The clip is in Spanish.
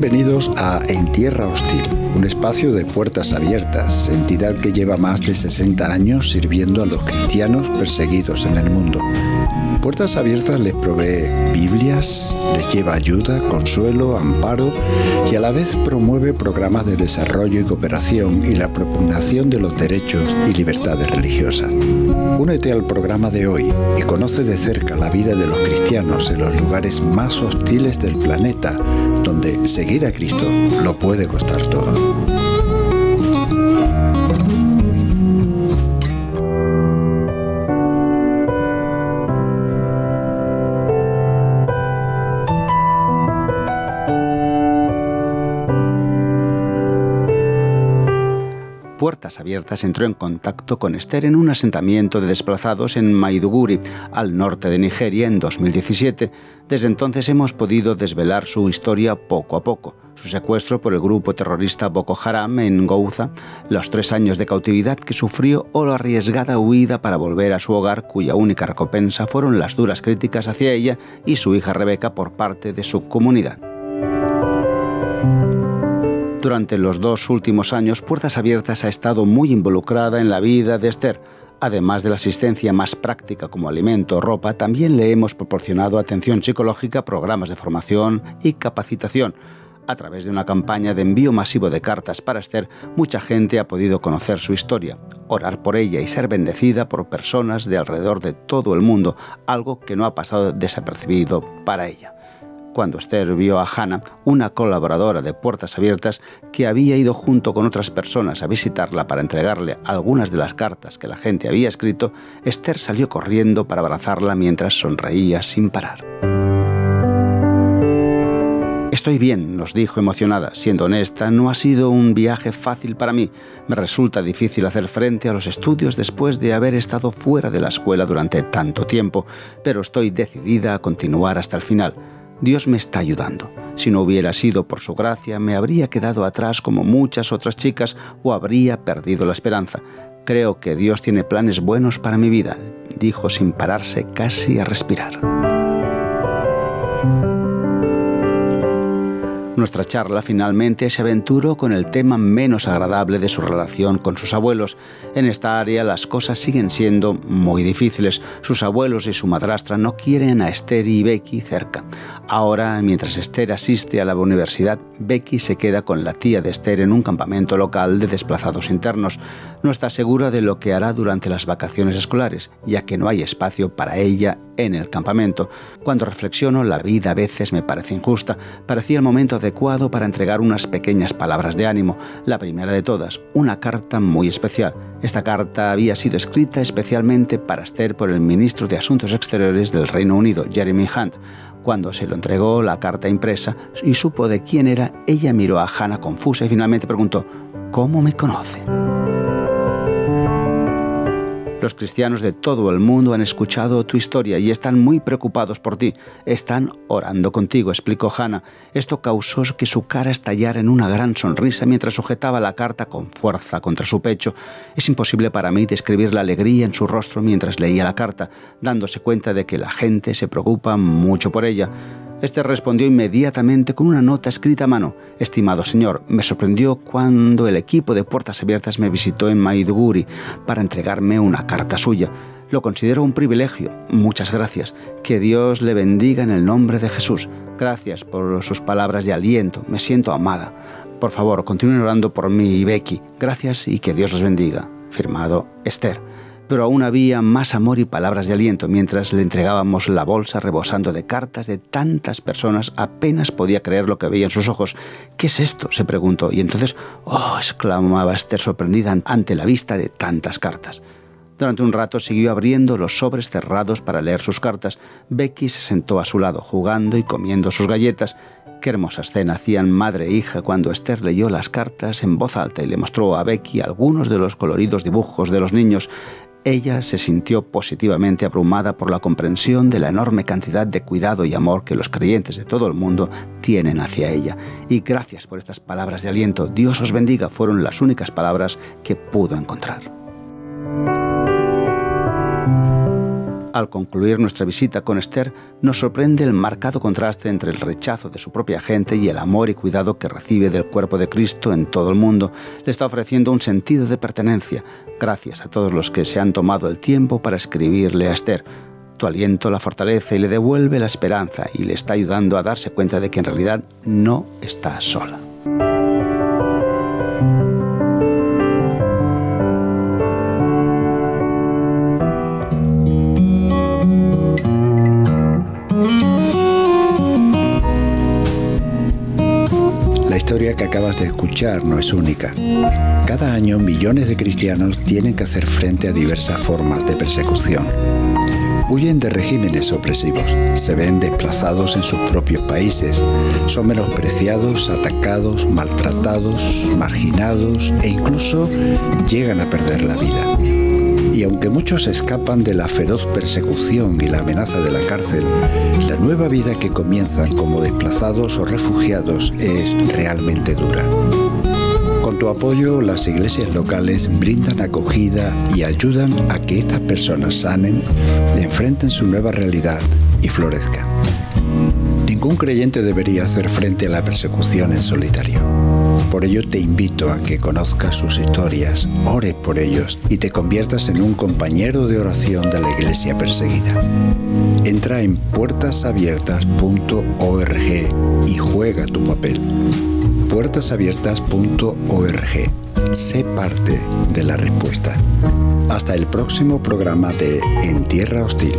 Bienvenidos a En Tierra Hostil, un espacio de puertas abiertas, entidad que lleva más de 60 años sirviendo a los cristianos perseguidos en el mundo. Puertas Abiertas les provee Biblias, les lleva ayuda, consuelo, amparo y a la vez promueve programas de desarrollo y cooperación y la propugnación de los derechos y libertades religiosas. Únete al programa de hoy y conoce de cerca la vida de los cristianos en los lugares más hostiles del planeta, donde seguir a Cristo lo puede costar todo. Puertas Abiertas entró en contacto con Esther en un asentamiento de desplazados en Maiduguri, al norte de Nigeria, en 2017. Desde entonces hemos podido desvelar su historia poco a poco. Su secuestro por el grupo terrorista Boko Haram en Gouza, los tres años de cautividad que sufrió o la arriesgada huida para volver a su hogar, cuya única recompensa fueron las duras críticas hacia ella y su hija Rebeca por parte de su comunidad. Durante los dos últimos años, Puertas Abiertas ha estado muy involucrada en la vida de Esther. Además de la asistencia más práctica como alimento o ropa, también le hemos proporcionado atención psicológica, programas de formación y capacitación. A través de una campaña de envío masivo de cartas para Esther, mucha gente ha podido conocer su historia, orar por ella y ser bendecida por personas de alrededor de todo el mundo, algo que no ha pasado desapercibido para ella cuando Esther vio a Hannah, una colaboradora de Puertas Abiertas, que había ido junto con otras personas a visitarla para entregarle algunas de las cartas que la gente había escrito, Esther salió corriendo para abrazarla mientras sonreía sin parar. Estoy bien, nos dijo emocionada. Siendo honesta, no ha sido un viaje fácil para mí. Me resulta difícil hacer frente a los estudios después de haber estado fuera de la escuela durante tanto tiempo, pero estoy decidida a continuar hasta el final. Dios me está ayudando. Si no hubiera sido por su gracia, me habría quedado atrás como muchas otras chicas o habría perdido la esperanza. Creo que Dios tiene planes buenos para mi vida, dijo sin pararse casi a respirar. Nuestra charla finalmente se aventuró con el tema menos agradable de su relación con sus abuelos. En esta área las cosas siguen siendo muy difíciles. Sus abuelos y su madrastra no quieren a Esther y Becky cerca. Ahora, mientras Esther asiste a la universidad, Becky se queda con la tía de Esther en un campamento local de desplazados internos. No está segura de lo que hará durante las vacaciones escolares, ya que no hay espacio para ella en el campamento. Cuando reflexiono, la vida a veces me parece injusta. Parecía el momento para entregar unas pequeñas palabras de ánimo. La primera de todas, una carta muy especial. Esta carta había sido escrita especialmente para Esther por el ministro de Asuntos Exteriores del Reino Unido, Jeremy Hunt. Cuando se lo entregó la carta impresa y supo de quién era, ella miró a Hannah confusa y finalmente preguntó, ¿Cómo me conoce? Los cristianos de todo el mundo han escuchado tu historia y están muy preocupados por ti. Están orando contigo, explicó Hannah. Esto causó que su cara estallara en una gran sonrisa mientras sujetaba la carta con fuerza contra su pecho. Es imposible para mí describir la alegría en su rostro mientras leía la carta, dándose cuenta de que la gente se preocupa mucho por ella. Este respondió inmediatamente con una nota escrita a mano. Estimado señor, me sorprendió cuando el equipo de Puertas Abiertas me visitó en Maiduguri para entregarme una carta suya. Lo considero un privilegio. Muchas gracias. Que Dios le bendiga en el nombre de Jesús. Gracias por sus palabras de aliento. Me siento amada. Por favor, continúen orando por mí y Becky. Gracias y que Dios los bendiga. Firmado Esther pero aún había más amor y palabras de aliento mientras le entregábamos la bolsa rebosando de cartas de tantas personas. Apenas podía creer lo que veía en sus ojos. ¿Qué es esto? se preguntó. Y entonces, oh, exclamaba Esther sorprendida ante la vista de tantas cartas. Durante un rato siguió abriendo los sobres cerrados para leer sus cartas. Becky se sentó a su lado, jugando y comiendo sus galletas. Qué hermosa escena hacían madre e hija cuando Esther leyó las cartas en voz alta y le mostró a Becky algunos de los coloridos dibujos de los niños. Ella se sintió positivamente abrumada por la comprensión de la enorme cantidad de cuidado y amor que los creyentes de todo el mundo tienen hacia ella. Y gracias por estas palabras de aliento. Dios os bendiga fueron las únicas palabras que pudo encontrar. Al concluir nuestra visita con Esther, nos sorprende el marcado contraste entre el rechazo de su propia gente y el amor y cuidado que recibe del cuerpo de Cristo en todo el mundo. Le está ofreciendo un sentido de pertenencia, gracias a todos los que se han tomado el tiempo para escribirle a Esther. Tu aliento la fortalece y le devuelve la esperanza y le está ayudando a darse cuenta de que en realidad no está sola. Historia que acabas de escuchar no es única. Cada año millones de cristianos tienen que hacer frente a diversas formas de persecución huyen de regímenes opresivos, se ven desplazados en sus propios países, son menospreciados, atacados, maltratados, marginados e incluso llegan a perder la vida. Y aunque muchos escapan de la feroz persecución y la amenaza de la cárcel, la nueva vida que comienzan como desplazados o refugiados es realmente dura. Con tu apoyo, las iglesias locales brindan acogida y ayudan a que estas personas sanen, enfrenten su nueva realidad y florezcan. Ningún creyente debería hacer frente a la persecución en solitario. Por ello te invito a que conozcas sus historias, ores por ellos y te conviertas en un compañero de oración de la iglesia perseguida. Entra en puertasabiertas.org y juega tu papel puertasabiertas.org. Sé parte de la respuesta. Hasta el próximo programa de En Tierra Hostil.